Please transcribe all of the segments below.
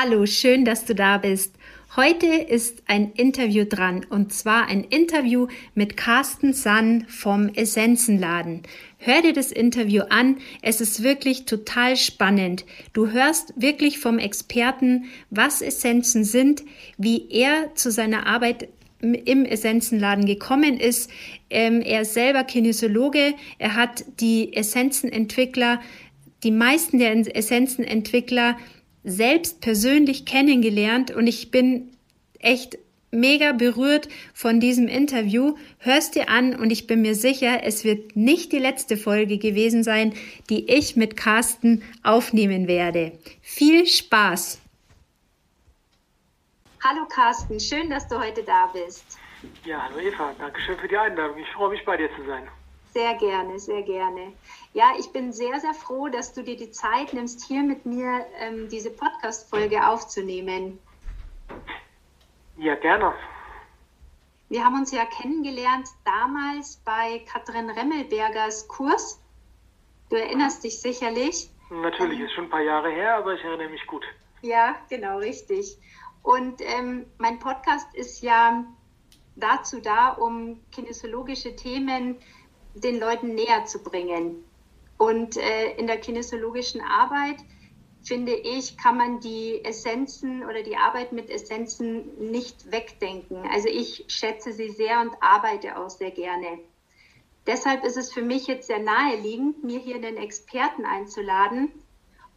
Hallo, schön, dass du da bist. Heute ist ein Interview dran und zwar ein Interview mit Carsten Sann vom Essenzenladen. Hör dir das Interview an, es ist wirklich total spannend. Du hörst wirklich vom Experten, was Essenzen sind, wie er zu seiner Arbeit im Essenzenladen gekommen ist. Ähm, er ist selber Kinesiologe, er hat die Essenzenentwickler, die meisten der Essenzenentwickler selbst persönlich kennengelernt und ich bin echt mega berührt von diesem Interview. Hörst dir an und ich bin mir sicher, es wird nicht die letzte Folge gewesen sein, die ich mit Carsten aufnehmen werde. Viel Spaß! Hallo Carsten, schön, dass du heute da bist. Ja, hallo Eva, danke schön für die Einladung. Ich freue mich bei dir zu sein. Sehr gerne, sehr gerne. Ja, ich bin sehr, sehr froh, dass du dir die Zeit nimmst, hier mit mir ähm, diese Podcast-Folge aufzunehmen. Ja, gerne. Wir haben uns ja kennengelernt damals bei Katrin Remmelbergers Kurs. Du erinnerst dich sicherlich. Natürlich, ähm, ist schon ein paar Jahre her, aber ich erinnere mich gut. Ja, genau, richtig. Und ähm, mein Podcast ist ja dazu da, um kinesiologische Themen den Leuten näher zu bringen. Und äh, in der kinesiologischen Arbeit, finde ich, kann man die Essenzen oder die Arbeit mit Essenzen nicht wegdenken. Also ich schätze sie sehr und arbeite auch sehr gerne. Deshalb ist es für mich jetzt sehr naheliegend, mir hier einen Experten einzuladen.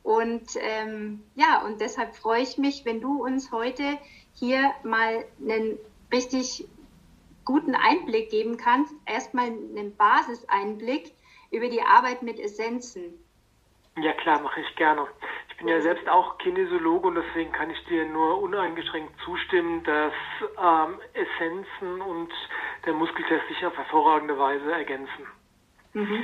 Und ähm, ja, und deshalb freue ich mich, wenn du uns heute hier mal einen richtig guten Einblick geben kannst. Erstmal einen Basiseinblick über die Arbeit mit Essenzen. Ja klar, mache ich gerne. Ich bin ja selbst auch Kinesiologe und deswegen kann ich dir nur uneingeschränkt zustimmen, dass ähm, Essenzen und der Muskeltest sich auf hervorragende Weise ergänzen. Mhm.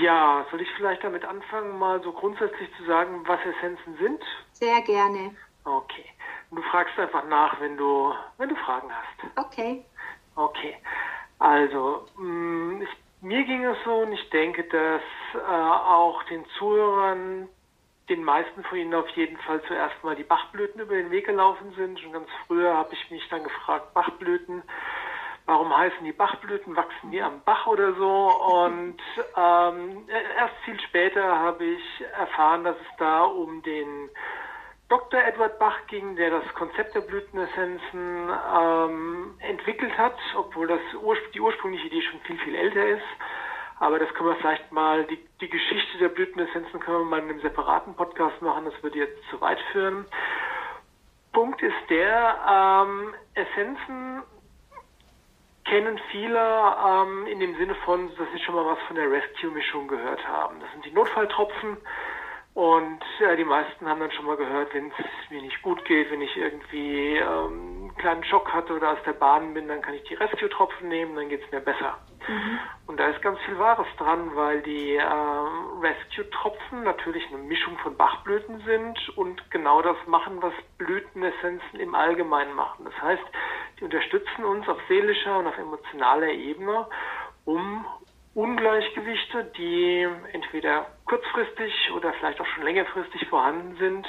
Ja, soll ich vielleicht damit anfangen, mal so grundsätzlich zu sagen, was Essenzen sind? Sehr gerne. Okay. Du fragst einfach nach, wenn du, wenn du Fragen hast. Okay. Okay. Also, mm, ich mir ging es so und ich denke, dass äh, auch den Zuhörern, den meisten von ihnen auf jeden Fall zuerst mal die Bachblüten über den Weg gelaufen sind. Schon ganz früher habe ich mich dann gefragt, Bachblüten, warum heißen die Bachblüten, wachsen die am Bach oder so? Und ähm, erst viel später habe ich erfahren, dass es da um den Dr. Edward Bach ging, der das Konzept der Blütenessenzen ähm, entwickelt hat, obwohl das die ursprüngliche Idee schon viel, viel älter ist. Aber das können wir vielleicht mal, die, die Geschichte der Blütenessenzen können wir mal in einem separaten Podcast machen, das würde jetzt zu weit führen. Punkt ist der, ähm, Essenzen kennen viele ähm, in dem Sinne von, dass sie schon mal was von der Rescue-Mischung gehört haben. Das sind die Notfalltropfen, und ja, die meisten haben dann schon mal gehört, wenn es mir nicht gut geht, wenn ich irgendwie ähm, einen kleinen Schock hatte oder aus der Bahn bin, dann kann ich die Rescue-Tropfen nehmen, dann geht es mir besser. Mhm. Und da ist ganz viel Wahres dran, weil die ähm, Rescue-Tropfen natürlich eine Mischung von Bachblüten sind und genau das machen, was Blütenessenzen im Allgemeinen machen. Das heißt, die unterstützen uns auf seelischer und auf emotionaler Ebene, um Ungleichgewichte, die entweder kurzfristig oder vielleicht auch schon längerfristig vorhanden sind,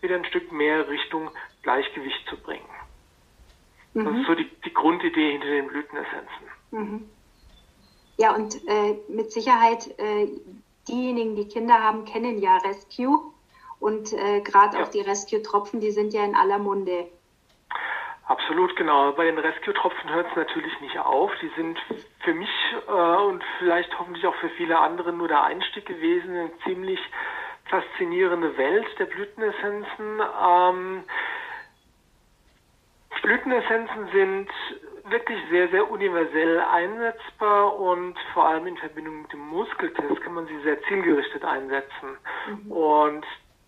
wieder ein Stück mehr Richtung Gleichgewicht zu bringen. Mhm. Das ist so die, die, Grundidee hinter den Blütenessenzen. Mhm. Ja, und äh, mit Sicherheit äh, diejenigen, die Kinder haben, kennen ja Rescue. Und äh, gerade ja. auch die Rescue-Tropfen, die sind ja in aller Munde. Absolut, genau. Bei den Rescue-Tropfen hört es natürlich nicht auf. Die sind für mich äh, und vielleicht hoffentlich auch für viele andere nur der Einstieg gewesen in eine ziemlich faszinierende Welt der Blütenessenzen. Ähm, Blütenessenzen sind wirklich sehr, sehr universell einsetzbar und vor allem in Verbindung mit dem Muskeltest kann man sie sehr zielgerichtet einsetzen. Mhm. Und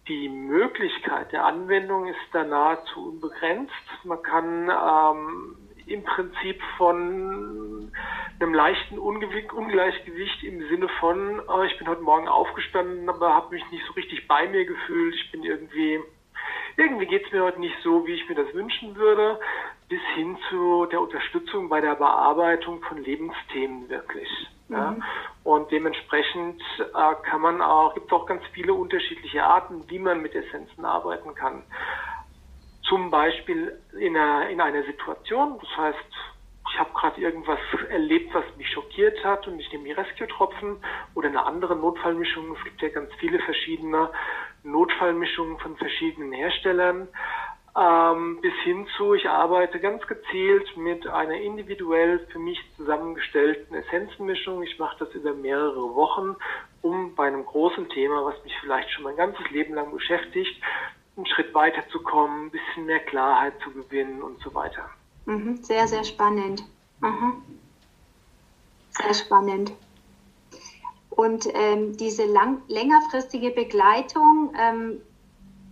die Möglichkeit der Anwendung ist da nahezu unbegrenzt. Man kann ähm, im Prinzip von einem leichten Ungleichgewicht im Sinne von, oh, ich bin heute Morgen aufgestanden, aber habe mich nicht so richtig bei mir gefühlt, ich bin irgendwie, irgendwie geht es mir heute nicht so, wie ich mir das wünschen würde, bis hin zu der Unterstützung bei der Bearbeitung von Lebensthemen wirklich. Mhm. Ja. Und dementsprechend äh, kann man auch, gibt es auch ganz viele unterschiedliche Arten, wie man mit Essenzen arbeiten kann. Zum Beispiel in einer, in einer Situation, das heißt, ich habe gerade irgendwas erlebt, was mich schockiert hat und ich nehme die Rescue-Tropfen oder eine andere Notfallmischung. Es gibt ja ganz viele verschiedene Notfallmischungen von verschiedenen Herstellern. Ähm, bis hin zu, ich arbeite ganz gezielt mit einer individuell für mich zusammengestellten Essenzenmischung. Ich mache das über mehrere Wochen, um bei einem großen Thema, was mich vielleicht schon mein ganzes Leben lang beschäftigt, einen Schritt weiterzukommen, ein bisschen mehr Klarheit zu gewinnen und so weiter. Mhm, sehr, sehr spannend. Mhm. Sehr spannend. Und ähm, diese lang, längerfristige Begleitung, ähm,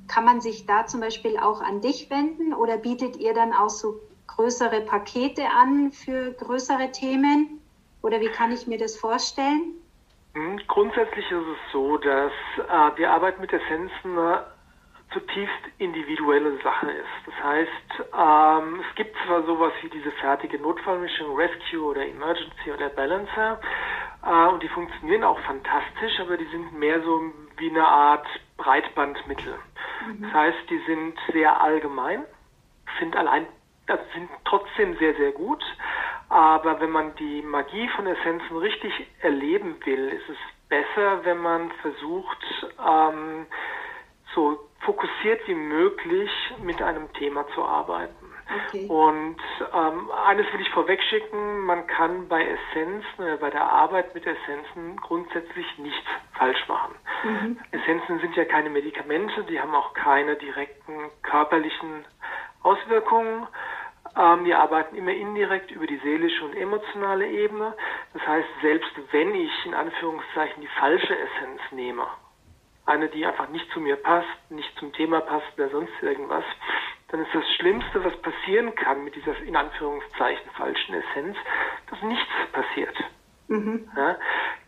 kann man sich da zum Beispiel auch an dich wenden oder bietet ihr dann auch so größere Pakete an für größere Themen? Oder wie kann ich mir das vorstellen? Hm, grundsätzlich ist es so, dass äh, wir arbeiten mit Essenzen zutiefst individuelle Sache ist. Das heißt, ähm, es gibt zwar sowas wie diese fertige Notfallmischung Rescue oder Emergency oder Balancer äh, und die funktionieren auch fantastisch, aber die sind mehr so wie eine Art Breitbandmittel. Mhm. Das heißt, die sind sehr allgemein, sind allein, also sind trotzdem sehr, sehr gut, aber wenn man die Magie von Essenzen richtig erleben will, ist es besser, wenn man versucht, ähm, so fokussiert wie möglich mit einem Thema zu arbeiten. Okay. Und ähm, eines will ich vorwegschicken, man kann bei Essenzen, äh, bei der Arbeit mit Essenzen grundsätzlich nichts falsch machen. Mhm. Essenzen sind ja keine Medikamente, die haben auch keine direkten körperlichen Auswirkungen. Ähm, wir arbeiten immer indirekt über die seelische und emotionale Ebene. Das heißt, selbst wenn ich in Anführungszeichen die falsche Essenz nehme, eine, die einfach nicht zu mir passt, nicht zum Thema passt oder sonst irgendwas, dann ist das Schlimmste, was passieren kann mit dieser in Anführungszeichen falschen Essenz, dass nichts passiert. Mhm. Ja?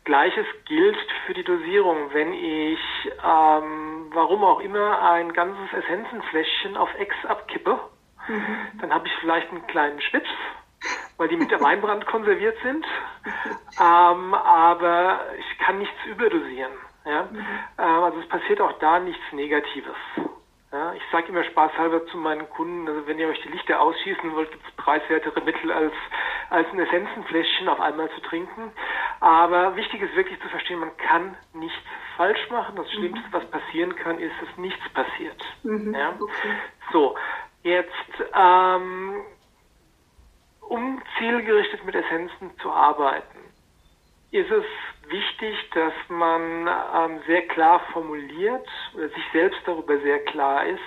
Gleiches gilt für die Dosierung. Wenn ich, ähm, warum auch immer, ein ganzes Essenzenfläschchen auf X abkippe, mhm. dann habe ich vielleicht einen kleinen Schnips, weil die mit der Weinbrand konserviert sind. Ähm, aber ich kann nichts überdosieren. Ja? Mhm. Ähm, also es passiert auch da nichts Negatives. Ja, ich sage immer spaßhalber zu meinen Kunden, also wenn ihr euch die Lichter ausschießen wollt, gibt es preiswertere Mittel als, als ein Essenzenfläschchen auf einmal zu trinken. Aber wichtig ist wirklich zu verstehen, man kann nichts falsch machen. Das Schlimmste, mhm. was passieren kann, ist, dass nichts passiert. Mhm. Ja? Okay. So, jetzt ähm, um zielgerichtet mit Essenzen zu arbeiten, ist es wichtig, dass man ähm, sehr klar formuliert oder sich selbst darüber sehr klar ist,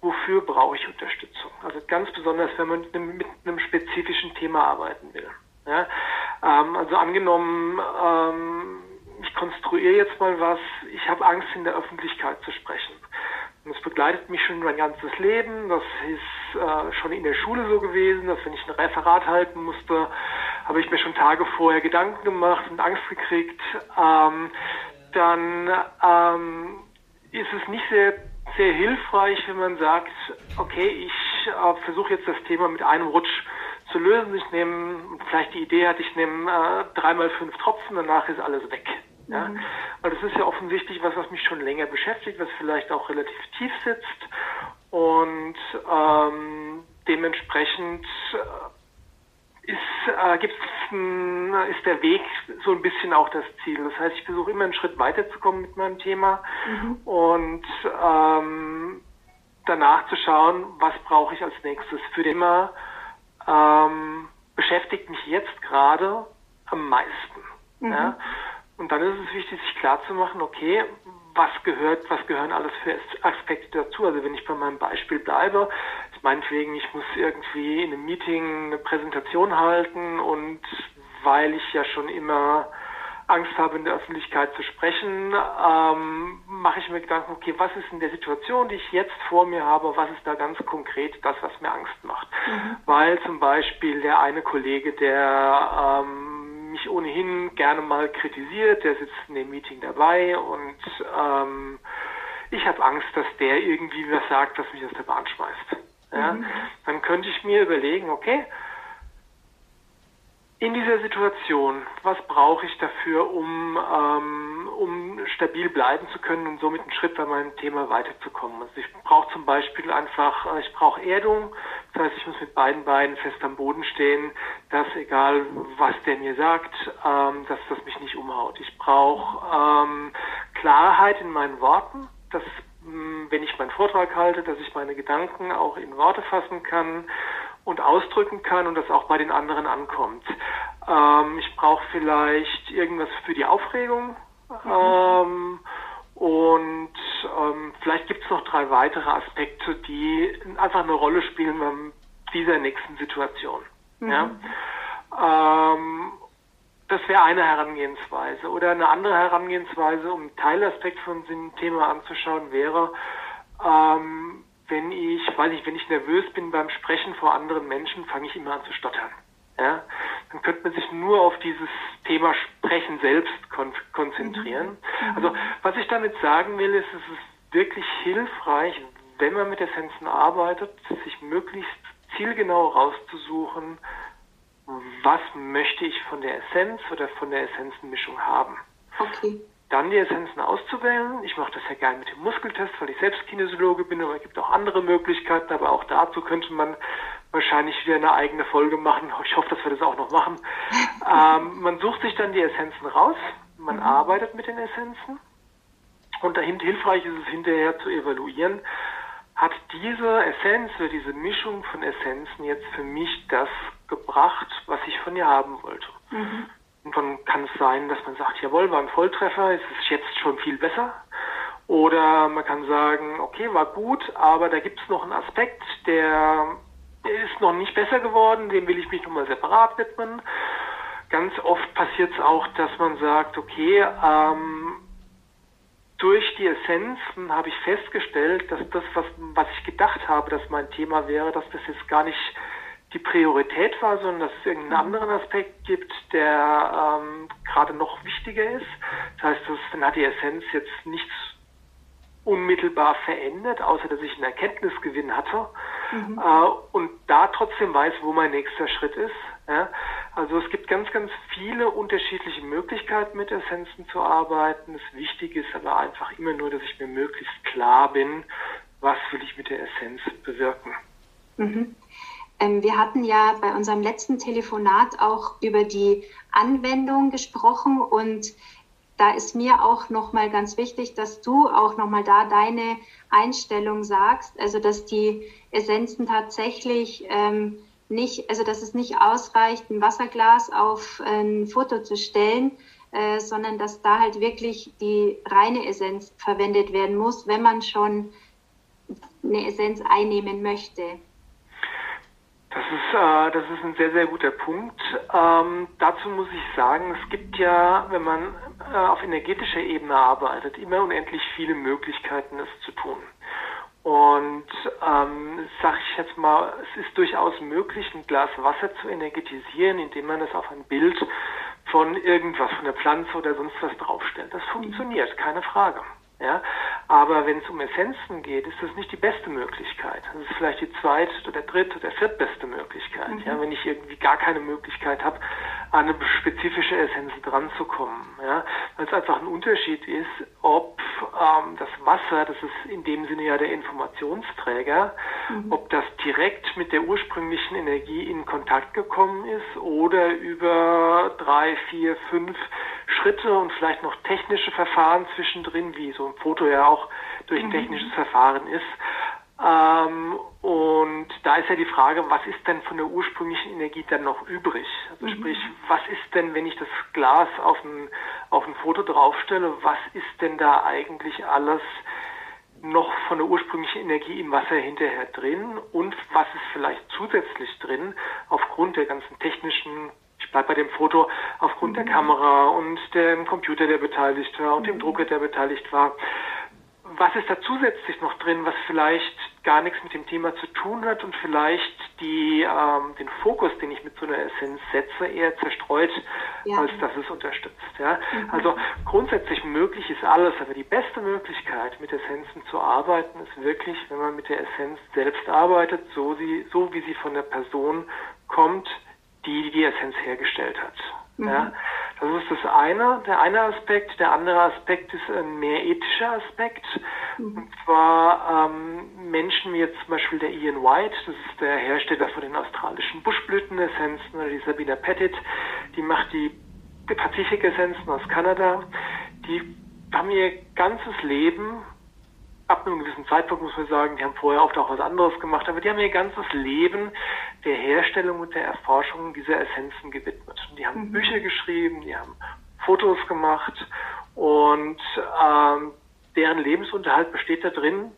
wofür brauche ich Unterstützung. Also ganz besonders, wenn man mit einem, mit einem spezifischen Thema arbeiten will. Ja? Ähm, also angenommen, ähm, ich konstruiere jetzt mal was, ich habe Angst, in der Öffentlichkeit zu sprechen. Und das begleitet mich schon mein ganzes Leben. Das ist äh, schon in der Schule so gewesen, dass wenn ich ein Referat halten musste, habe ich mir schon Tage vorher Gedanken gemacht und Angst gekriegt. Ähm, dann ähm, ist es nicht sehr, sehr hilfreich, wenn man sagt, okay, ich äh, versuche jetzt das Thema mit einem Rutsch zu lösen. Ich nehme, vielleicht die Idee hatte, ich nehme äh, dreimal fünf Tropfen, danach ist alles weg. Ja? Mhm. Weil das ist ja offensichtlich was, was mich schon länger beschäftigt, was vielleicht auch relativ tief sitzt und ähm, dementsprechend äh, ist, äh, gibt's ein, ist der Weg so ein bisschen auch das Ziel. Das heißt, ich versuche immer einen Schritt weiterzukommen mit meinem Thema mhm. und ähm, danach zu schauen, was brauche ich als nächstes. Für den Thema ähm, beschäftigt mich jetzt gerade am meisten. Mhm. Ja? Und dann ist es wichtig, sich klar zu machen, okay, was gehört, was gehören alles für Aspekte dazu? Also wenn ich bei meinem Beispiel bleibe, ist meinetwegen, ich muss irgendwie in einem Meeting eine Präsentation halten und weil ich ja schon immer Angst habe, in der Öffentlichkeit zu sprechen, ähm, mache ich mir Gedanken, okay, was ist in der Situation, die ich jetzt vor mir habe, was ist da ganz konkret das, was mir Angst macht? Mhm. Weil zum Beispiel der eine Kollege, der ähm, mich ohnehin gerne mal kritisiert, der sitzt in dem Meeting dabei und ähm, ich habe Angst, dass der irgendwie was sagt, was mich aus der Bahn schmeißt. Ja? Mhm. Dann könnte ich mir überlegen, okay, in dieser Situation, was brauche ich dafür, um, ähm, um stabil bleiben zu können und somit einen Schritt bei meinem Thema weiterzukommen? Also ich brauche zum Beispiel einfach, äh, ich brauche Erdung, das heißt, ich muss mit beiden Beinen fest am Boden stehen, dass egal was der mir sagt, ähm, dass das mich nicht umhaut. Ich brauche ähm, Klarheit in meinen Worten, dass hm, wenn ich meinen Vortrag halte, dass ich meine Gedanken auch in Worte fassen kann und ausdrücken kann und das auch bei den anderen ankommt. Ähm, ich brauche vielleicht irgendwas für die Aufregung. Mhm. Ähm, und ähm, vielleicht gibt es noch drei weitere Aspekte, die einfach eine Rolle spielen bei dieser nächsten Situation. Mhm. Ja? Ähm, das wäre eine Herangehensweise. Oder eine andere Herangehensweise, um einen Teilaspekt von diesem Thema anzuschauen, wäre, ähm, wenn ich, weiß ich, wenn ich nervös bin beim Sprechen vor anderen Menschen, fange ich immer an zu stottern. Ja? Dann könnte man sich nur auf dieses Thema Sprechen selbst kon konzentrieren. Mhm. Also was ich damit sagen will, ist, es ist wirklich hilfreich, wenn man mit Essenzen arbeitet, sich möglichst zielgenau rauszusuchen, was möchte ich von der Essenz oder von der Essenzenmischung haben. Okay dann die Essenzen auszuwählen. Ich mache das ja gerne mit dem Muskeltest, weil ich selbst Kinesiologe bin, aber es gibt auch andere Möglichkeiten, aber auch dazu könnte man wahrscheinlich wieder eine eigene Folge machen. Ich hoffe, dass wir das auch noch machen. ähm, man sucht sich dann die Essenzen raus, man mhm. arbeitet mit den Essenzen und dahin hilfreich ist es hinterher zu evaluieren, hat diese Essenz oder diese Mischung von Essenzen jetzt für mich das gebracht, was ich von ihr haben wollte. Mhm. Und dann kann es sein, dass man sagt, jawohl, war ein Volltreffer, es ist jetzt schon viel besser. Oder man kann sagen, okay, war gut, aber da gibt es noch einen Aspekt, der, der ist noch nicht besser geworden, dem will ich mich nochmal separat widmen. Ganz oft passiert es auch, dass man sagt, okay, ähm, durch die Essenzen habe ich festgestellt, dass das, was, was ich gedacht habe, dass mein Thema wäre, dass das jetzt gar nicht die Priorität war, sondern dass es irgendeinen anderen Aspekt gibt, der ähm, gerade noch wichtiger ist. Das heißt, das, dann hat die Essenz jetzt nichts unmittelbar verändert, außer dass ich einen Erkenntnisgewinn hatte mhm. äh, und da trotzdem weiß, wo mein nächster Schritt ist. Ja? Also es gibt ganz, ganz viele unterschiedliche Möglichkeiten, mit Essenzen zu arbeiten. Das Wichtige ist aber einfach immer nur, dass ich mir möglichst klar bin, was will ich mit der Essenz bewirken. Mhm. Ähm, wir hatten ja bei unserem letzten Telefonat auch über die Anwendung gesprochen und da ist mir auch nochmal ganz wichtig, dass du auch nochmal da deine Einstellung sagst, also dass die Essenzen tatsächlich ähm, nicht, also dass es nicht ausreicht, ein Wasserglas auf ein Foto zu stellen, äh, sondern dass da halt wirklich die reine Essenz verwendet werden muss, wenn man schon eine Essenz einnehmen möchte. Das ist, äh, das ist ein sehr, sehr guter Punkt. Ähm, dazu muss ich sagen, es gibt ja, wenn man äh, auf energetischer Ebene arbeitet, immer unendlich viele Möglichkeiten, es zu tun. Und ähm, sage ich jetzt mal, es ist durchaus möglich, ein Glas Wasser zu energetisieren, indem man es auf ein Bild von irgendwas, von der Pflanze oder sonst was draufstellt. Das funktioniert, keine Frage. Ja? Aber wenn es um Essenzen geht, ist das nicht die beste Möglichkeit. Das ist vielleicht die zweit- oder dritt- oder viertbeste Möglichkeit. Mhm. Ja? Wenn ich irgendwie gar keine Möglichkeit habe, an eine spezifische Essenz dranzukommen. Ja? Weil es einfach ein Unterschied ist, ob ähm, das Wasser, das ist in dem Sinne ja der Informationsträger, mhm. ob das direkt mit der ursprünglichen Energie in Kontakt gekommen ist oder über drei, vier, fünf Schritte und vielleicht noch technische Verfahren zwischendrin, wie so ein Foto ja auch durch ein mhm. technisches Verfahren ist. Ähm, und da ist ja die Frage, was ist denn von der ursprünglichen Energie dann noch übrig? Also mhm. sprich, was ist denn, wenn ich das Glas auf ein, auf ein Foto draufstelle, was ist denn da eigentlich alles noch von der ursprünglichen Energie im Wasser hinterher drin und was ist vielleicht zusätzlich drin aufgrund der ganzen technischen bleibe bei dem Foto aufgrund mhm. der Kamera und dem Computer, der beteiligt war und mhm. dem Drucker, der beteiligt war was ist da zusätzlich noch drin, was vielleicht gar nichts mit dem Thema zu tun hat und vielleicht die, ähm, den Fokus, den ich mit so einer Essenz setze, eher zerstreut, ja. als dass es unterstützt. Ja? Mhm. Also grundsätzlich möglich ist alles, aber die beste Möglichkeit, mit Essenzen zu arbeiten, ist wirklich, wenn man mit der Essenz selbst arbeitet, so, sie, so wie sie von der Person kommt, die die Essenz hergestellt hat. Mhm. Ja? Das ist das eine, der eine Aspekt. Der andere Aspekt ist ein mehr ethischer Aspekt. Mhm. Und zwar ähm, Menschen wie jetzt zum Beispiel der Ian White, das ist der Hersteller von den australischen Buschblütenessenzen, oder die Sabina Pettit, die macht die Pazifik-Essenzen aus Kanada. Die haben ihr ganzes Leben ab einem gewissen Zeitpunkt muss man sagen, die haben vorher oft auch was anderes gemacht, aber die haben ihr ganzes Leben der Herstellung und der Erforschung dieser Essenzen gewidmet. Und die haben mhm. Bücher geschrieben, die haben Fotos gemacht und ähm, deren Lebensunterhalt besteht da drin,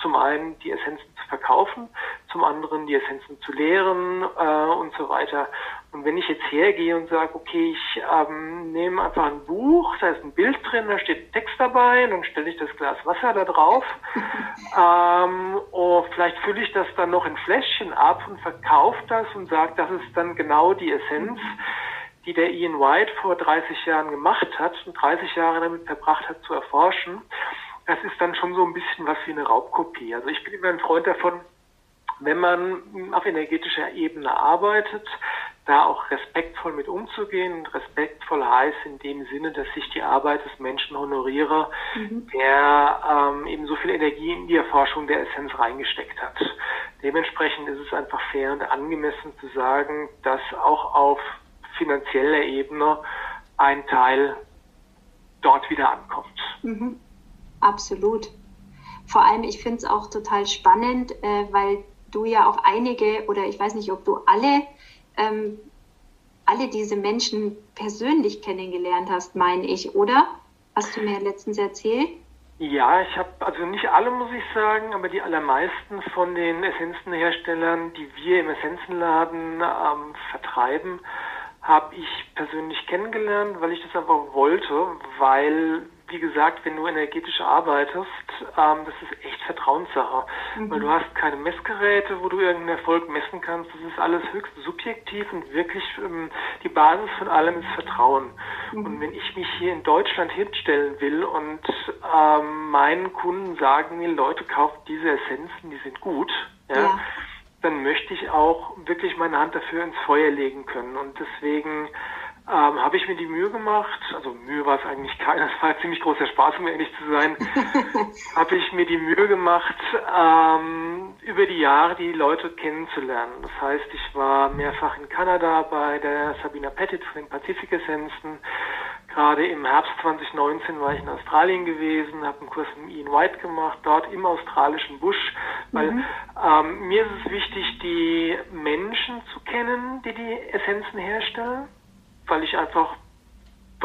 zum einen die Essenzen zu verkaufen, zum anderen die Essenzen zu lehren äh, und so weiter. Und wenn ich jetzt hergehe und sage, okay, ich ähm, nehme einfach ein Buch, da ist ein Bild drin, da steht Text dabei, dann stelle ich das Glas Wasser da drauf. ähm, oh, vielleicht fülle ich das dann noch in Fläschchen ab und verkaufe das und sage, das ist dann genau die Essenz, die der Ian White vor 30 Jahren gemacht hat und 30 Jahre damit verbracht hat zu erforschen. Das ist dann schon so ein bisschen was wie eine Raubkopie. Also ich bin immer ein Freund davon, wenn man auf energetischer Ebene arbeitet, da auch respektvoll mit umzugehen. Und respektvoll heißt in dem Sinne, dass ich die Arbeit des Menschen honoriere, mhm. der ähm, eben so viel Energie in die Erforschung der Essenz reingesteckt hat. Dementsprechend ist es einfach fair und angemessen zu sagen, dass auch auf finanzieller Ebene ein Teil dort wieder ankommt. Mhm. Absolut. Vor allem, ich finde es auch total spannend, äh, weil du ja auch einige oder ich weiß nicht, ob du alle ähm, alle diese Menschen persönlich kennengelernt hast, meine ich, oder? Hast du mir letztens erzählt? Ja, ich habe, also nicht alle muss ich sagen, aber die allermeisten von den Essenzenherstellern, die wir im Essenzenladen ähm, vertreiben, habe ich persönlich kennengelernt, weil ich das einfach wollte, weil wie gesagt, wenn du energetisch arbeitest, ähm, das ist echt Vertrauenssache. Mhm. Weil du hast keine Messgeräte, wo du irgendeinen Erfolg messen kannst. Das ist alles höchst subjektiv und wirklich ähm, die Basis von allem ist Vertrauen. Mhm. Und wenn ich mich hier in Deutschland hinstellen will und ähm, meinen Kunden sagen will, Leute, kauft diese Essenzen, die sind gut, ja, ja. dann möchte ich auch wirklich meine Hand dafür ins Feuer legen können. Und deswegen ähm, habe ich mir die Mühe gemacht, also Mühe war es eigentlich keine, das war ziemlich großer Spaß, um ehrlich zu sein, habe ich mir die Mühe gemacht, ähm, über die Jahre die Leute kennenzulernen. Das heißt, ich war mehrfach in Kanada bei der Sabina Pettit von den Pazifik-Essenzen. Gerade im Herbst 2019 war ich in Australien gewesen, habe einen Kurs mit Ian White gemacht, dort im australischen Busch, weil mhm. ähm, mir ist es wichtig, die Menschen zu kennen, die die Essenzen herstellen weil ich einfach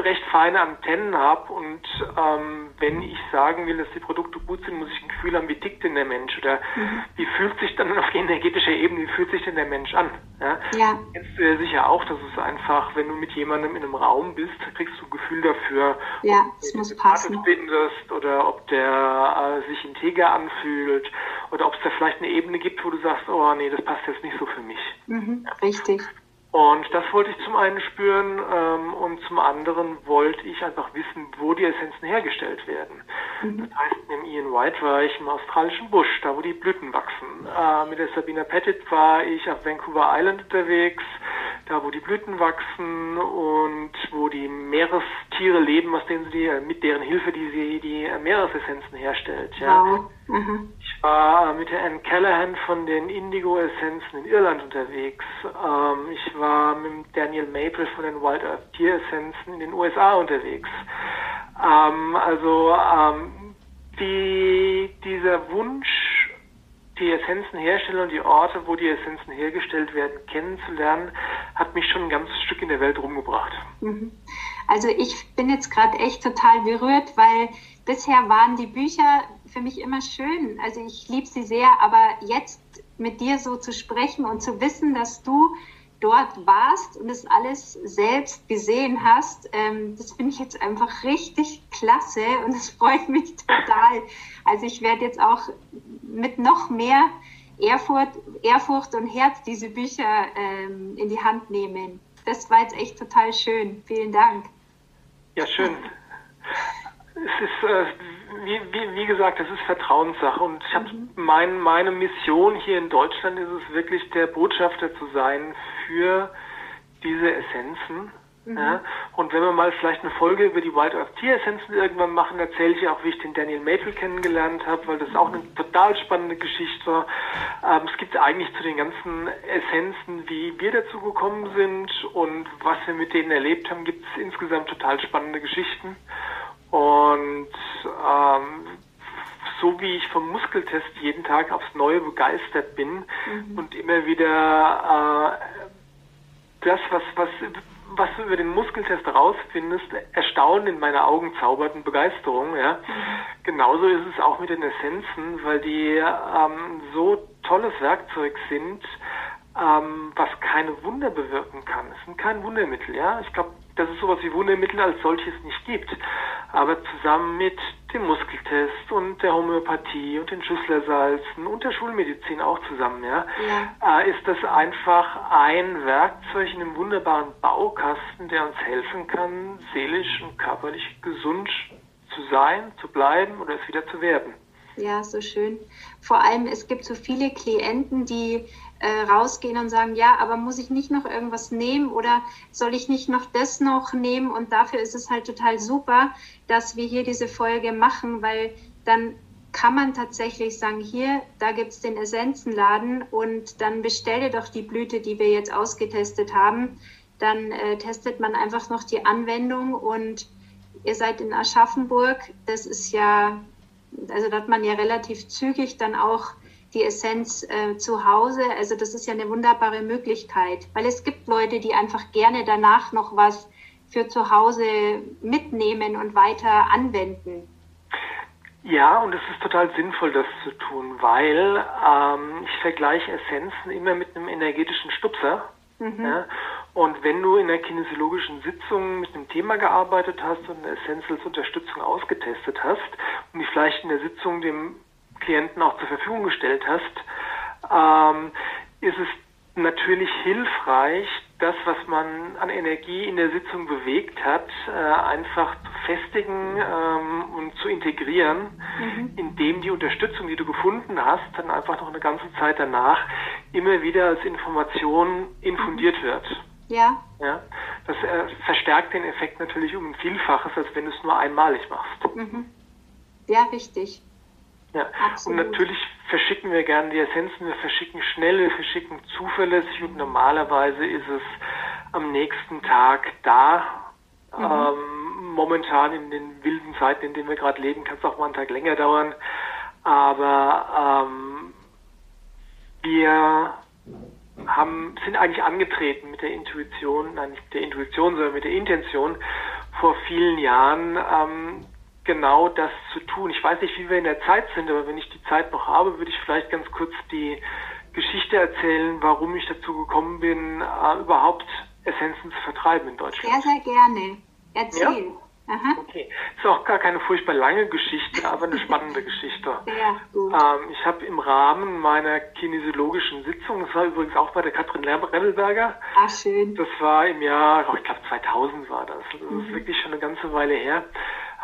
recht feine Antennen habe und ähm, wenn ich sagen will, dass die Produkte gut sind, muss ich ein Gefühl haben, wie tickt denn der Mensch oder mhm. wie fühlt sich dann auf energetischer Ebene, wie fühlt sich denn der Mensch an? Ja? ja. Kennst du ja sicher auch, dass es einfach, wenn du mit jemandem in einem Raum bist, kriegst du ein Gefühl dafür, ja, ob es muss passen. bindest oder ob der äh, sich integer anfühlt oder ob es da vielleicht eine Ebene gibt, wo du sagst, oh nee, das passt jetzt nicht so für mich. Mhm, ja. Richtig. Und das wollte ich zum einen spüren ähm, und zum anderen wollte ich einfach wissen, wo die Essenzen hergestellt werden. Mhm. Das heißt, im Ian White war ich im australischen Busch, da wo die Blüten wachsen. Äh, mit der Sabina Pettit war ich auf Vancouver Island unterwegs, da wo die Blüten wachsen und wo die Meerestiere leben, aus denen sie, mit deren Hilfe die sie die Meeresessenzen herstellt. Ja. Wow. Mhm. Ich war mit der Anne Callahan von den Indigo-Essenzen in Irland unterwegs. Ähm, ich war mit Daniel Maple von den Wild Earth Tier-Essenzen in den USA unterwegs. Ähm, also ähm, die, dieser Wunsch, die Essenzen herstellen und die Orte, wo die Essenzen hergestellt werden, kennenzulernen, hat mich schon ein ganzes Stück in der Welt rumgebracht. Mhm. Also ich bin jetzt gerade echt total berührt, weil bisher waren die Bücher für mich immer schön. Also ich liebe sie sehr, aber jetzt mit dir so zu sprechen und zu wissen, dass du dort warst und das alles selbst gesehen hast. Ähm, das finde ich jetzt einfach richtig klasse und es freut mich total. Also ich werde jetzt auch mit noch mehr Ehrfurcht, Ehrfurcht und Herz diese Bücher ähm, in die Hand nehmen. Das war jetzt echt total schön. Vielen Dank. Ja, schön. Es ist, äh, wie, wie, wie, gesagt, es ist Vertrauenssache und ich habe mhm. mein, meine Mission hier in Deutschland ist es wirklich der Botschafter zu sein für diese Essenzen Mhm. Ja, und wenn wir mal vielleicht eine Folge über die White Earth Tea Essenzen irgendwann machen, erzähle ich auch, wie ich den Daniel Maple kennengelernt habe, weil das auch eine total spannende Geschichte war. Ähm, es gibt eigentlich zu den ganzen Essenzen, wie wir dazu gekommen sind und was wir mit denen erlebt haben, gibt es insgesamt total spannende Geschichten. Und ähm, so wie ich vom Muskeltest jeden Tag aufs Neue begeistert bin mhm. und immer wieder äh, das, was, was was du über den Muskeltest rausfindest, erstaunen in meiner Augen zauberten Begeisterung. Ja. Genauso ist es auch mit den Essenzen, weil die ähm, so tolles Werkzeug sind, ähm, was keine Wunder bewirken kann. Es sind kein Wundermittel, ja. Ich glaube, dass es sowas wie Wundermittel als solches nicht gibt. Aber zusammen mit dem Muskeltest und der Homöopathie und den Schüsslersalzen und der Schulmedizin auch zusammen, ja, ja. Äh, ist das einfach ein Werkzeug in einem wunderbaren Baukasten, der uns helfen kann, seelisch und körperlich gesund zu sein, zu bleiben oder es wieder zu werden. Ja, so schön. Vor allem, es gibt so viele Klienten, die äh, rausgehen und sagen, ja, aber muss ich nicht noch irgendwas nehmen oder soll ich nicht noch das noch nehmen? Und dafür ist es halt total super, dass wir hier diese Folge machen, weil dann kann man tatsächlich sagen, hier, da gibt es den Essenzenladen und dann bestelle doch die Blüte, die wir jetzt ausgetestet haben. Dann äh, testet man einfach noch die Anwendung und ihr seid in Aschaffenburg. Das ist ja, also da hat man ja relativ zügig dann auch die Essenz äh, zu Hause. Also das ist ja eine wunderbare Möglichkeit, weil es gibt Leute, die einfach gerne danach noch was für zu Hause mitnehmen und weiter anwenden. Ja, und es ist total sinnvoll, das zu tun, weil ähm, ich vergleiche Essenzen immer mit einem energetischen Stupser. Mhm. Ja? Und wenn du in einer kinesiologischen Sitzung mit einem Thema gearbeitet hast und eine Essenz als Unterstützung ausgetestet hast und die vielleicht in der Sitzung dem Klienten auch zur Verfügung gestellt hast, ähm, ist es natürlich hilfreich, das, was man an Energie in der Sitzung bewegt hat, äh, einfach zu festigen ähm, und zu integrieren, mhm. indem die Unterstützung, die du gefunden hast, dann einfach noch eine ganze Zeit danach immer wieder als Information infundiert mhm. wird. Ja. ja das äh, verstärkt den Effekt natürlich um ein Vielfaches, als wenn du es nur einmalig machst. Mhm. Ja, richtig. Ja, Absolut. und natürlich verschicken wir gerne die Essenzen, wir verschicken schnell, wir verschicken zuverlässig und normalerweise ist es am nächsten Tag da. Mhm. Ähm, momentan in den wilden Zeiten, in denen wir gerade leben, kann es auch mal einen Tag länger dauern. Aber ähm, wir haben, sind eigentlich angetreten mit der Intuition, nein nicht mit der Intuition, sondern mit der Intention vor vielen Jahren, ähm, genau das zu tun. Ich weiß nicht, wie wir in der Zeit sind, aber wenn ich die Zeit noch habe, würde ich vielleicht ganz kurz die Geschichte erzählen, warum ich dazu gekommen bin, äh, überhaupt Essenzen zu vertreiben in Deutschland. Sehr, sehr gerne. Erzähl. Ja? Aha. Okay, ist auch gar keine furchtbar lange Geschichte, aber eine spannende Geschichte. Ja, gut. Ähm, ich habe im Rahmen meiner kinesiologischen Sitzung, das war übrigens auch bei der Katrin Rennelberger. Ach, schön. Das war im Jahr, oh, ich glaube 2000 war das. Das mhm. ist wirklich schon eine ganze Weile her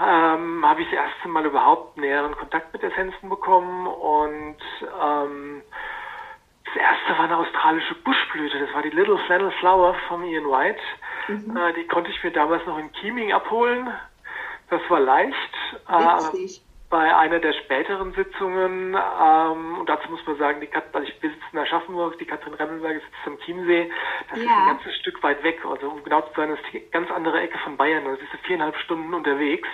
ähm, habe ich das erste Mal überhaupt näheren Kontakt mit Essenzen bekommen und ähm, das erste war eine australische Buschblüte, das war die Little Flannel Flower von Ian White. Mhm. Äh, die konnte ich mir damals noch in Keeming abholen. Das war leicht. Witzig. Bei einer der späteren Sitzungen, ähm, und dazu muss man sagen, die Kat also ich besitze in Aschaffenburg, die Katrin Remmelberg sitzt am Chiemsee, das ja. ist ein ganzes Stück weit weg, also um genau zu sein, das ist die ganz andere Ecke von Bayern, da bist du viereinhalb Stunden unterwegs.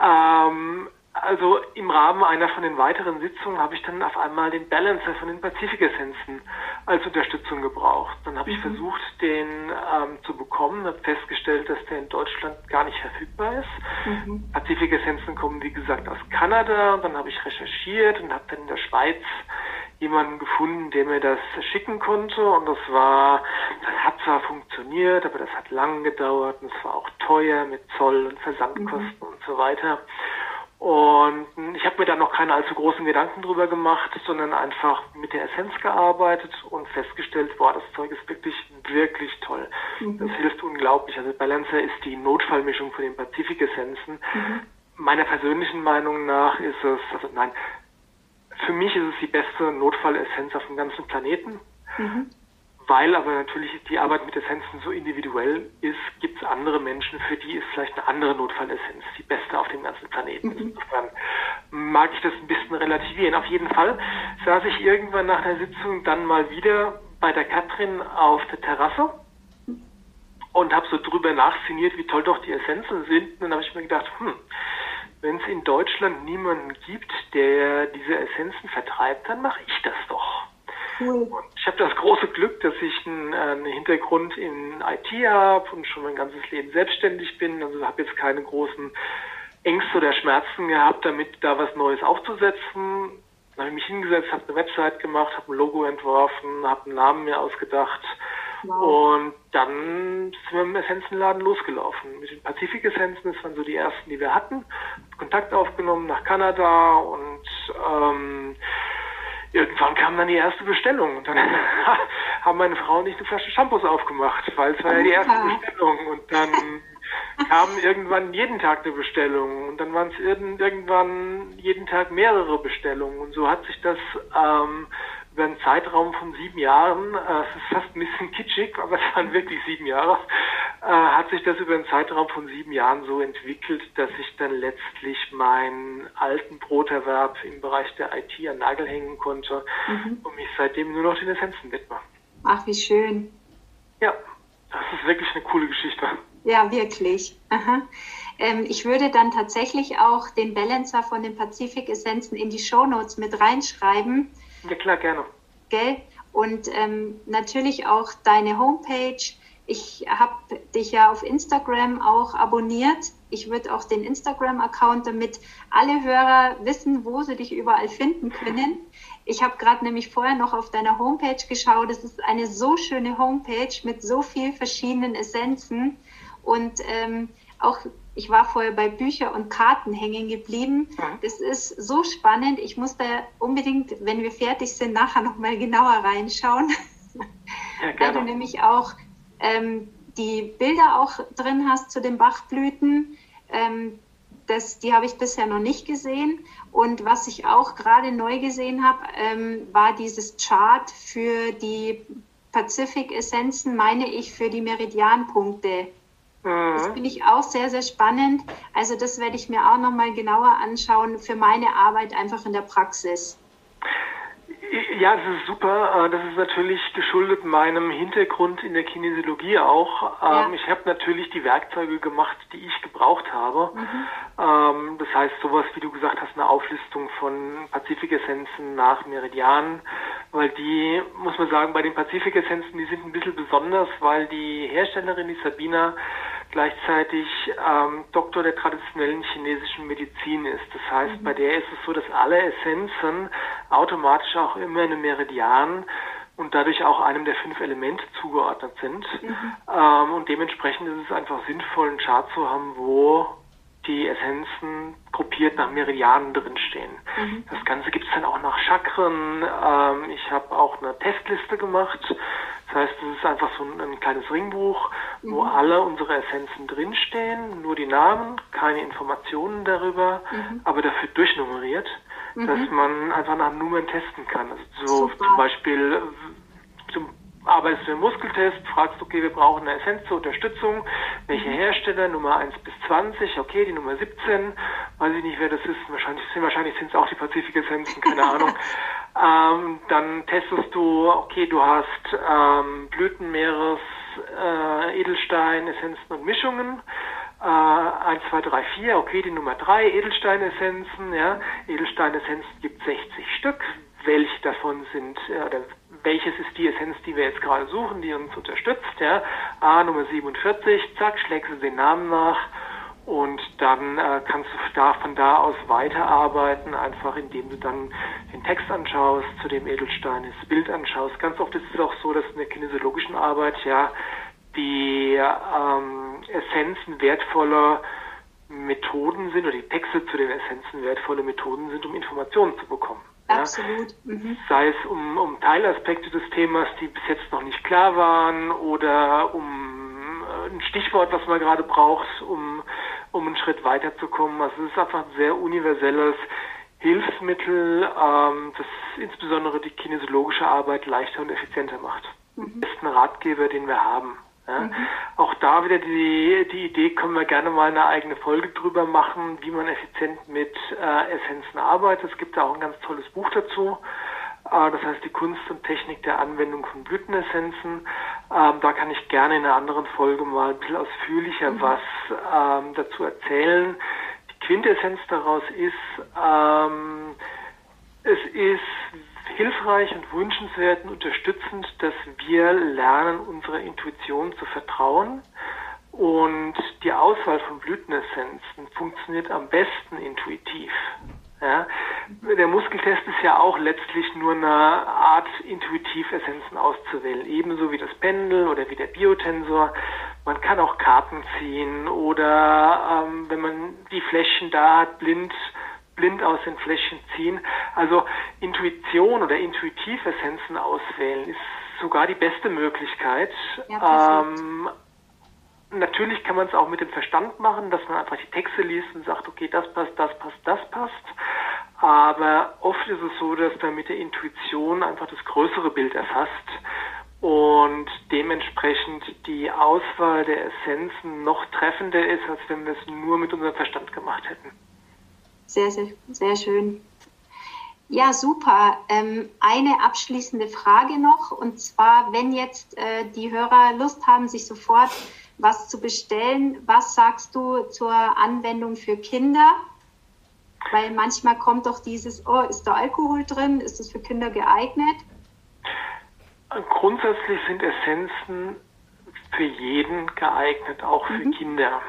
Ähm, also im Rahmen einer von den weiteren Sitzungen habe ich dann auf einmal den Balancer von den Pazifik-Essenzen als Unterstützung gebraucht. Dann habe ich mhm. versucht, den ähm, zu bekommen, habe festgestellt, dass der in Deutschland gar nicht verfügbar ist. Mhm. Pazifik-Essenzen kommen, wie gesagt, aus Kanada. Dann habe ich recherchiert und habe dann in der Schweiz jemanden gefunden, der mir das schicken konnte. Und das war, zwar funktioniert, aber das hat lang gedauert und es war auch teuer mit Zoll und Versandkosten mhm. und so weiter. Und ich habe mir da noch keine allzu großen Gedanken drüber gemacht, sondern einfach mit der Essenz gearbeitet und festgestellt, boah, das Zeug ist wirklich, wirklich toll. Mhm. Das hilft unglaublich. Also Balancer ist die Notfallmischung von den Pazifik-Essenzen. Mhm. Meiner persönlichen Meinung nach ist es, also nein, für mich ist es die beste Notfallessenz auf dem ganzen Planeten. Mhm. Weil aber natürlich die Arbeit mit Essenzen so individuell ist, gibt es andere Menschen, für die ist vielleicht eine andere Notfallessenz die beste auf dem ganzen Planeten. Mhm. Insofern mag ich das ein bisschen relativieren. Auf jeden Fall saß ich irgendwann nach der Sitzung dann mal wieder bei der Katrin auf der Terrasse und habe so drüber nachszeniert, wie toll doch die Essenzen sind. Und dann habe ich mir gedacht, hm, wenn es in Deutschland niemanden gibt, der diese Essenzen vertreibt, dann mache ich das doch. Cool. Und ich habe das große Glück, dass ich einen, einen Hintergrund in IT habe und schon mein ganzes Leben selbstständig bin. Also habe jetzt keine großen Ängste oder Schmerzen gehabt, damit da was Neues aufzusetzen. Dann habe ich mich hingesetzt, habe eine Website gemacht, habe ein Logo entworfen, habe einen Namen mir ausgedacht. Wow. Und dann sind wir im Essenzenladen losgelaufen. Mit den Pazifik-Essenzen, das waren so die ersten, die wir hatten. Kontakt aufgenommen nach Kanada und ähm, irgendwann kam dann die erste Bestellung und dann haben meine Frau und ich eine Flasche Shampoos aufgemacht, weil es war ja die erste Bestellung. Und dann kam irgendwann jeden Tag eine Bestellung und dann waren es irgendwann jeden Tag mehrere Bestellungen. Und so hat sich das ähm, über einen Zeitraum von sieben Jahren, äh, es ist fast ein bisschen kitschig, aber es waren wirklich sieben Jahre, äh, hat sich das über einen Zeitraum von sieben Jahren so entwickelt, dass ich dann letztlich meinen alten Broterwerb im Bereich der IT an Nagel hängen konnte mhm. und mich seitdem nur noch den Essenzen widme. Ach, wie schön. Ja, das ist wirklich eine coole Geschichte. Ja, wirklich. Ähm, ich würde dann tatsächlich auch den Balancer von den Pazifik-Essenzen in die Shownotes mit reinschreiben ja, klar, gerne. Gell? Und ähm, natürlich auch deine Homepage. Ich habe dich ja auf Instagram auch abonniert. Ich würde auch den Instagram-Account, damit alle Hörer wissen, wo sie dich überall finden können. Ich habe gerade nämlich vorher noch auf deiner Homepage geschaut. Es ist eine so schöne Homepage mit so vielen verschiedenen Essenzen. Und ähm, auch ich war vorher bei Bücher und Karten hängen geblieben. Mhm. Das ist so spannend. Ich muss da unbedingt, wenn wir fertig sind, nachher nochmal genauer reinschauen. Ja, Weil du nämlich auch ähm, die Bilder auch drin hast zu den Bachblüten. Ähm, das, die habe ich bisher noch nicht gesehen. Und was ich auch gerade neu gesehen habe, ähm, war dieses Chart für die Pazifik-Essenzen, meine ich, für die Meridianpunkte. Das finde ich auch sehr, sehr spannend. Also das werde ich mir auch nochmal genauer anschauen für meine Arbeit einfach in der Praxis. Ja, das ist super. Äh, das ist natürlich geschuldet meinem Hintergrund in der Kinesiologie auch. Ja. Ähm, ich habe natürlich die Werkzeuge gemacht, die ich gebraucht habe. Mhm. Ähm, das heißt, sowas, wie du gesagt hast, eine Auflistung von Pazifik-Essenzen nach Meridianen, weil die, muss man sagen, bei den Pazifik-Essenzen, die sind ein bisschen besonders, weil die Herstellerin, die Sabina, gleichzeitig ähm, Doktor der traditionellen chinesischen Medizin ist. Das heißt, mhm. bei der ist es so, dass alle Essenzen automatisch auch immer einem Meridian und dadurch auch einem der fünf Elemente zugeordnet sind. Mhm. Ähm, und dementsprechend ist es einfach sinnvoll, einen Chart zu haben, wo die Essenzen gruppiert nach Meridianen drinstehen. Mhm. Das Ganze gibt es dann auch nach Chakren. Ähm, ich habe auch eine Testliste gemacht. Das heißt, es ist einfach so ein, ein kleines Ringbuch, mhm. wo alle unsere Essenzen drinstehen, nur die Namen, keine Informationen darüber, mhm. aber dafür durchnummeriert, dass mhm. man einfach nach Nummern testen kann. Also so Super. zum Beispiel äh, zum arbeitest du im Muskeltest, fragst, okay, wir brauchen eine Essenz zur Unterstützung. Welche mhm. Hersteller? Nummer 1 bis 20, okay, die Nummer 17, weiß ich nicht, wer das ist. Wahrscheinlich sind wahrscheinlich sind es auch die Pazifik-Essenzen, keine Ahnung. Ähm, dann testest du, okay, du hast ähm, Blütenmeeres, äh, Edelstein, Essenzen und Mischungen. Äh, 1, 2, 3, 4, okay, die Nummer 3, Edelsteinessenzen, ja. Edelsteinessenzen gibt 60 Stück. Welche davon sind, äh, oder welches ist die Essenz, die wir jetzt gerade suchen, die uns unterstützt, ja. A, Nummer 47, zack, schlägst du den Namen nach Und dann äh, kannst du da, von da aus weiterarbeiten, einfach indem du dann den Text anschaust zu dem Edelstein, das Bild anschaust. Ganz oft ist es auch so, dass in der kinesiologischen Arbeit ja die ähm, Essenzen wertvoller Methoden sind oder die Texte zu den Essenzen wertvolle Methoden sind, um Informationen zu bekommen. Absolut. Mhm. Sei es um, um Teilaspekte des Themas, die bis jetzt noch nicht klar waren, oder um äh, ein Stichwort, was man gerade braucht, um, um einen Schritt weiterzukommen. Also es ist einfach ein sehr universelles Hilfsmittel, ähm, das insbesondere die kinesiologische Arbeit leichter und effizienter macht. Mhm. Das ist ein Ratgeber, den wir haben. Ja. Mhm. Auch da wieder die, die Idee, können wir gerne mal eine eigene Folge drüber machen, wie man effizient mit äh, Essenzen arbeitet. Es gibt da auch ein ganz tolles Buch dazu. Das heißt die Kunst und Technik der Anwendung von Blütenessenzen. Ähm, da kann ich gerne in einer anderen Folge mal ein bisschen ausführlicher mhm. was ähm, dazu erzählen. Die Quintessenz daraus ist, ähm, es ist hilfreich und wünschenswert und unterstützend, dass wir lernen, unserer Intuition zu vertrauen. Und die Auswahl von Blütenessenzen funktioniert am besten intuitiv. Ja, der Muskeltest ist ja auch letztlich nur eine Art, intuitiv Essenzen auszuwählen, ebenso wie das Pendel oder wie der Biotensor. Man kann auch Karten ziehen oder ähm, wenn man die Fläschchen da hat, blind blind aus den Fläschchen ziehen. Also Intuition oder Intuitivessenzen auswählen ist sogar die beste Möglichkeit. Ja, ähm, natürlich kann man es auch mit dem Verstand machen, dass man einfach die Texte liest und sagt, okay, das passt, das passt, das passt. Aber oft ist es so, dass man mit der Intuition einfach das größere Bild erfasst und dementsprechend die Auswahl der Essenzen noch treffender ist, als wenn wir es nur mit unserem Verstand gemacht hätten. Sehr, sehr, sehr schön. Ja, super. Ähm, eine abschließende Frage noch, und zwar, wenn jetzt äh, die Hörer Lust haben, sich sofort was zu bestellen, was sagst du zur Anwendung für Kinder? Weil manchmal kommt doch dieses, oh, ist da Alkohol drin? Ist das für Kinder geeignet? Grundsätzlich sind Essenzen für jeden geeignet, auch für mhm. Kinder.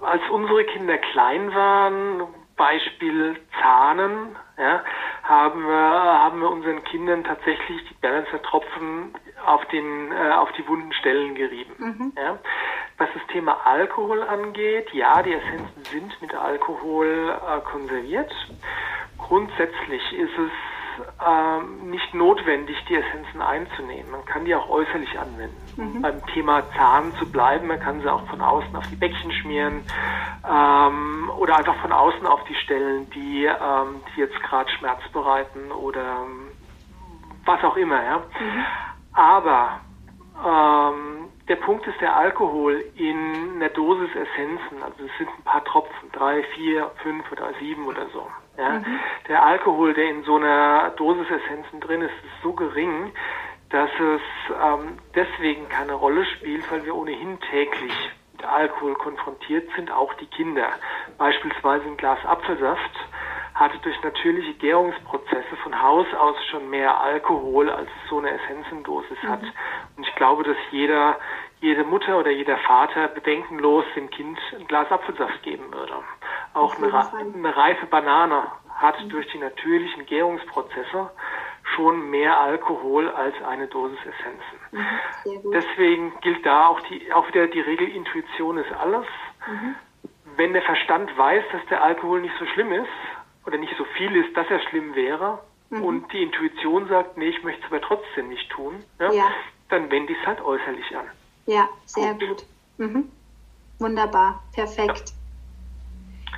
Als unsere Kinder klein waren, Beispiel Zahnen, ja, haben wir, haben wir unseren Kindern tatsächlich die Balancer-Tropfen auf, den, äh, auf die wunden Stellen gerieben. Mhm. Ja. Was das Thema Alkohol angeht, ja, die Essenzen sind mit Alkohol äh, konserviert. Grundsätzlich ist es ähm, nicht notwendig, die Essenzen einzunehmen. Man kann die auch äußerlich anwenden. Mhm. Beim Thema Zahn zu bleiben, man kann sie auch von außen auf die Bäckchen schmieren ähm, oder einfach von außen auf die Stellen, die, ähm, die jetzt gerade Schmerz bereiten oder ähm, was auch immer. Ja? Mhm. Aber ähm, der Punkt ist der Alkohol in der Dosis Essenzen, also es sind ein paar Tropfen, drei, vier, fünf oder sieben oder so. Ja? Mhm. Der Alkohol, der in so einer Dosis Essenzen drin ist, ist so gering, dass es ähm, deswegen keine Rolle spielt, weil wir ohnehin täglich mit Alkohol konfrontiert sind, auch die Kinder. Beispielsweise ein Glas Apfelsaft hat durch natürliche Gärungsprozesse von Haus aus schon mehr Alkohol, als es so eine Essenzendosis mhm. hat. Und ich glaube, dass jeder, jede Mutter oder jeder Vater bedenkenlos dem Kind ein Glas Apfelsaft geben würde. Auch eine, eine, reife Banane hat durch die natürlichen Gärungsprozesse schon mehr Alkohol als eine Dosis Essenzen. Mhm, Deswegen gilt da auch, die, auch wieder die Regel, Intuition ist alles. Mhm. Wenn der Verstand weiß, dass der Alkohol nicht so schlimm ist oder nicht so viel ist, dass er schlimm wäre, mhm. und die Intuition sagt, nee, ich möchte es aber trotzdem nicht tun, ja, ja. Dann wende ich es halt äußerlich an. Ja, sehr gut. gut. Mhm. Wunderbar, perfekt.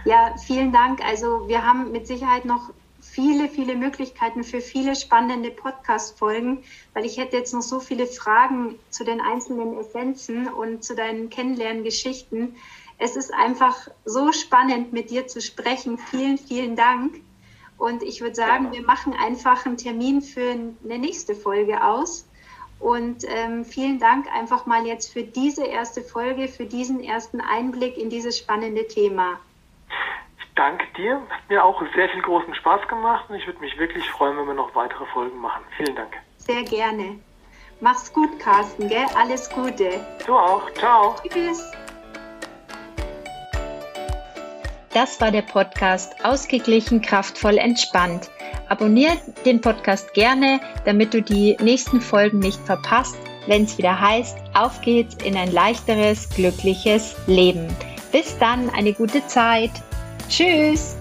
Ja. ja, vielen Dank. Also wir haben mit Sicherheit noch viele, viele Möglichkeiten für viele spannende Podcast-Folgen, weil ich hätte jetzt noch so viele Fragen zu den einzelnen Essenzen und zu deinen Kennenlerngeschichten. Es ist einfach so spannend, mit dir zu sprechen. Vielen, vielen Dank. Und ich würde sagen, wir machen einfach einen Termin für eine nächste Folge aus. Und ähm, vielen Dank einfach mal jetzt für diese erste Folge, für diesen ersten Einblick in dieses spannende Thema danke dir. Hat mir auch sehr viel großen Spaß gemacht und ich würde mich wirklich freuen, wenn wir noch weitere Folgen machen. Vielen Dank. Sehr gerne. Mach's gut, Carsten, gell? Alles Gute. Du auch. Ciao. Tschüss. Das war der Podcast Ausgeglichen, kraftvoll, entspannt. Abonnier den Podcast gerne, damit du die nächsten Folgen nicht verpasst, wenn es wieder heißt, auf geht's in ein leichteres, glückliches Leben. Bis dann, eine gute Zeit. Tschüss.